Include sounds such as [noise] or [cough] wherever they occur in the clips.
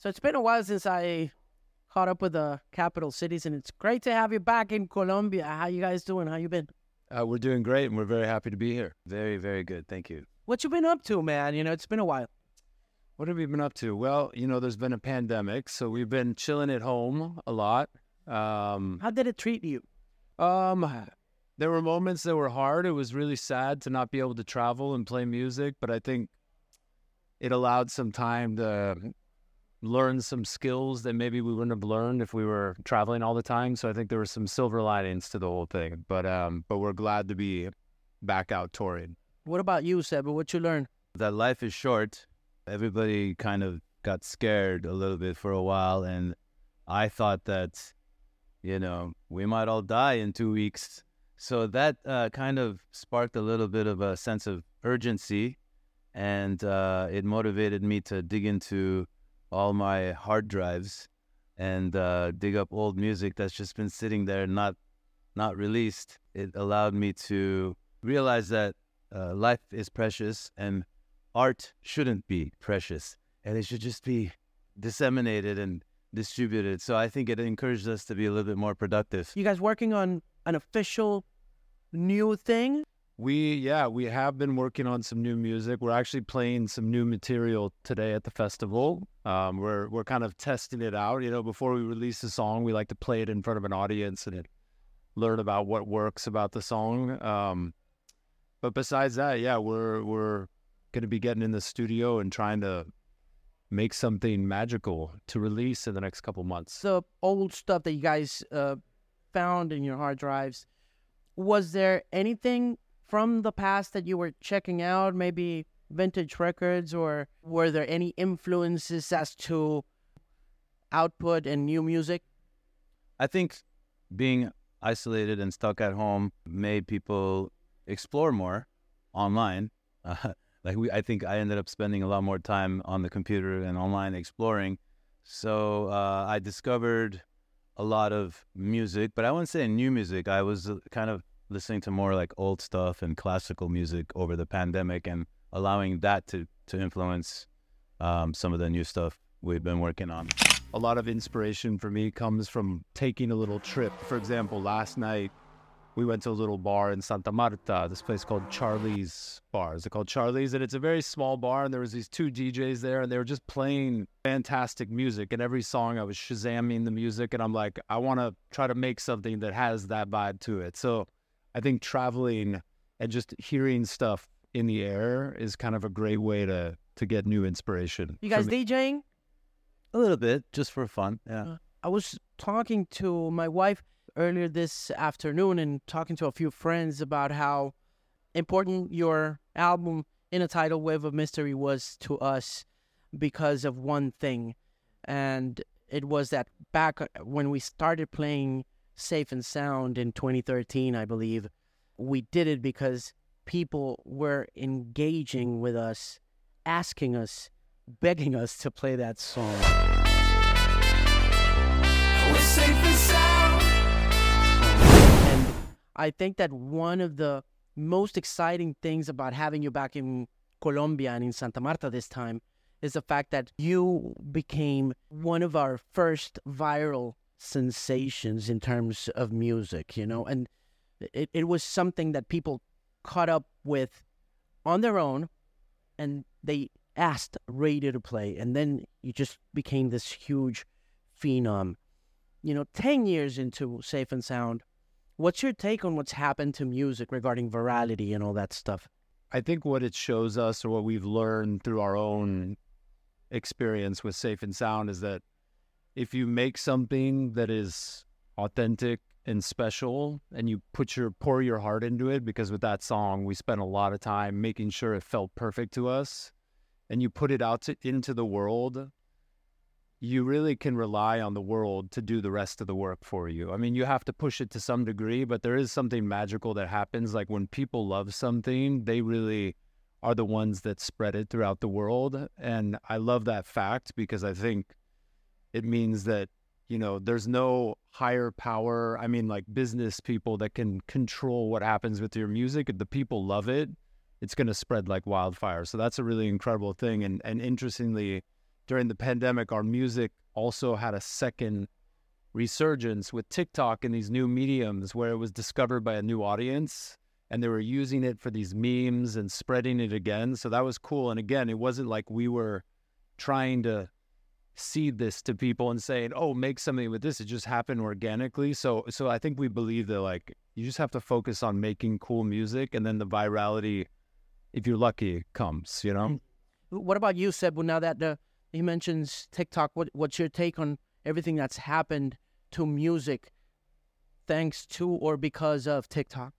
So it's been a while since I caught up with the capital cities, and it's great to have you back in Colombia. How you guys doing? How you been? Uh, we're doing great, and we're very happy to be here. Very, very good. Thank you. What you been up to, man? You know, it's been a while. What have we been up to? Well, you know, there's been a pandemic, so we've been chilling at home a lot. Um, How did it treat you? um, there were moments that were hard. It was really sad to not be able to travel and play music, but I think it allowed some time to learn some skills that maybe we wouldn't have learned if we were traveling all the time. So I think there were some silver linings to the whole thing. But um, but we're glad to be back out touring. What about you, Sebu? What you learn? that life is short. Everybody kind of got scared a little bit for a while, and I thought that, you know, we might all die in two weeks. So that uh, kind of sparked a little bit of a sense of urgency, and uh, it motivated me to dig into all my hard drives and uh, dig up old music that's just been sitting there, not not released. It allowed me to realize that uh, life is precious and art shouldn't be precious and it should just be disseminated and distributed. So I think it encouraged us to be a little bit more productive. You guys working on an official new thing? We yeah, we have been working on some new music. We're actually playing some new material today at the festival. Um, we're we're kind of testing it out. You know, before we release a song, we like to play it in front of an audience and learn about what works about the song. Um, but besides that, yeah, we're we're going to be getting in the studio and trying to make something magical to release in the next couple months. The old stuff that you guys uh, found in your hard drives. Was there anything from the past that you were checking out? Maybe vintage records, or were there any influences as to output and new music? I think being isolated and stuck at home made people explore more online. Uh, [laughs] like we, I think I ended up spending a lot more time on the computer and online exploring. So uh, I discovered a lot of music, but I wouldn't say new music. I was uh, kind of listening to more like old stuff and classical music over the pandemic, and allowing that to to influence um, some of the new stuff we've been working on. a lot of inspiration for me comes from taking a little trip. For example, last night we went to a little bar in Santa Marta, this place called Charlie's Bar. Is it called Charlie's? And it's a very small bar, and there was these two DJs there, and they were just playing fantastic music. And every song I was shazamming the music, and I'm like, I want to try to make something that has that vibe to it. So I think traveling and just hearing stuff in the air is kind of a great way to to get new inspiration. You guys. DJing? A little bit, just for fun. Yeah. I was talking to my wife earlier this afternoon and talking to a few friends about how important your album in a tidal wave of mystery was to us because of one thing and it was that back uh, when we started playing safe and sound in 2013 i believe we did it because people were engaging with us asking us begging us to play that song. And I think that one of the most exciting things about having you back in Colombia and in Santa Marta this time is the fact that you became one of our first viral sensations in terms of music, you know, and it, it was something that people caught up with on their own and they asked radio to play and then you just became this huge phenom. You know 10 years into safe and sound what's your take on what's happened to music regarding virality and all that stuff? I think what it shows us, or what we've learned through our own experience with Safe and Sound, is that if you make something that is authentic and special, and you put your pour your heart into it, because with that song we spent a lot of time making sure it felt perfect to us, and you put it out to, into the world, you really can rely on the world to do the rest of the work for you. I mean, you have to push it to some degree, but there is something magical that happens. Like when people love something, they really are the ones that spread it throughout the world. And I love that fact because I think it means that, you know, there's no higher power. I mean, like business people that can control what happens with your music. If the people love it, it's going to spread like wildfire. So that's a really incredible thing. And, and interestingly, during the pandemic, our music also had a second resurgence with TikTok and these new mediums where it was discovered by a new audience and they were using it for these memes and spreading it again. So that was cool. And again, it wasn't like we were trying to seed this to people and saying, "Oh, make something with this." It just happened organically. So so I think we believe that like you just have to focus on making cool music and then the virality if you're lucky comes, you know? Mm. What about you, Sebu? Now that the, he mentions TikTok, what what's your take on everything that's happened to music thanks to or because of TikTok?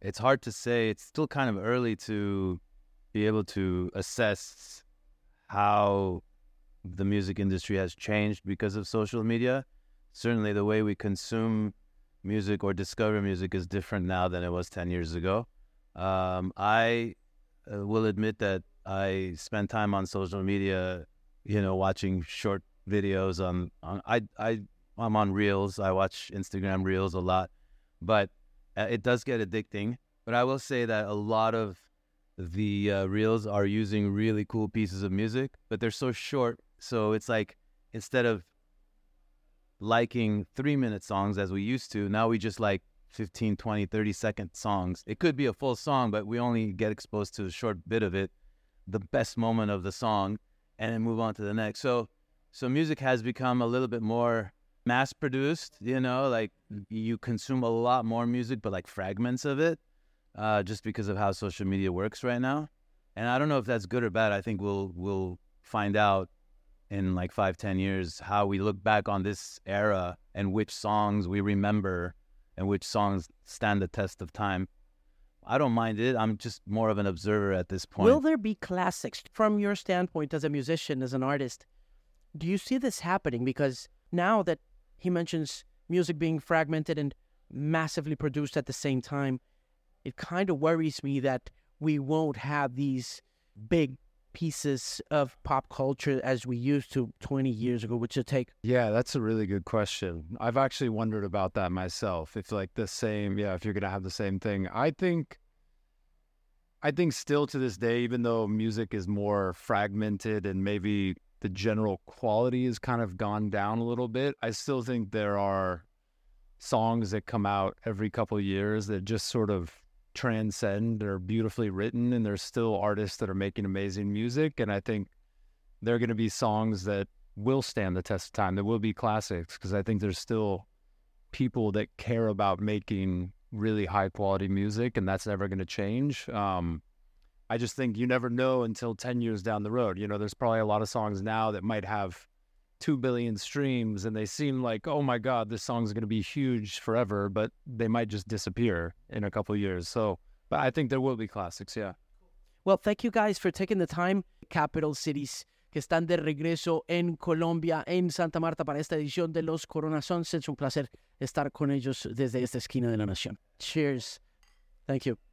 It's hard to say. It's still kind of early to be able to assess how the music industry has changed because of social media. Certainly, the way we consume music or discover music is different now than it was 10 years ago. Um, I uh, will admit that I spend time on social media, you know, watching short videos on, on I, I, I'm on Reels. I watch Instagram Reels a lot, but uh, it does get addicting. But I will say that a lot of the uh, Reels are using really cool pieces of music, but they're so short. So it's like instead of liking three minute songs as we used to, now we just like 15, 20, 30 second songs. It could be a full song, but we only get exposed to a short bit of it, the best moment of the song, and then move on to the next. So, so music has become a little bit more mass produced, you know, like you consume a lot more music, but like fragments of it, uh, just because of how social media works right now. And I don't know if that's good or bad. I think we'll we'll find out in like five, ten years how we look back on this era and which songs we remember and which songs stand the test of time. I don't mind it. I'm just more of an observer at this point. Will there be classics from your standpoint as a musician, as an artist? Do you see this happening? Because now that he mentions music being fragmented and massively produced at the same time, it kind of worries me that we won't have these big pieces of pop culture as we used to 20 years ago, which would take. Yeah, that's a really good question. I've actually wondered about that myself. If like the same, yeah, if you're gonna have the same thing, I think. I think still to this day, even though music is more fragmented and maybe the general quality has kind of gone down a little bit, I still think there are songs that come out every couple years that just sort of transcend. They're beautifully written, and there's still artists that are making amazing music. And I think there are going to be songs that will stand the test of time. There will be classics because I think there's still people that care about making really high quality music, and that's never going to change. Um, I just think you never know until 10 years down the road. You know, there's probably a lot of songs now that might have 2 billion streams and they seem like, oh my God, this song's going to be huge forever, but they might just disappear in a couple years. So, but I think there will be classics, yeah. Well, thank you guys for taking the time. Capital Cities que están de regreso en Colombia, en Santa Marta, para esta edición de Los Coronazons. Es un placer estar con ellos desde esta esquina de la nación. Cheers. Thank you.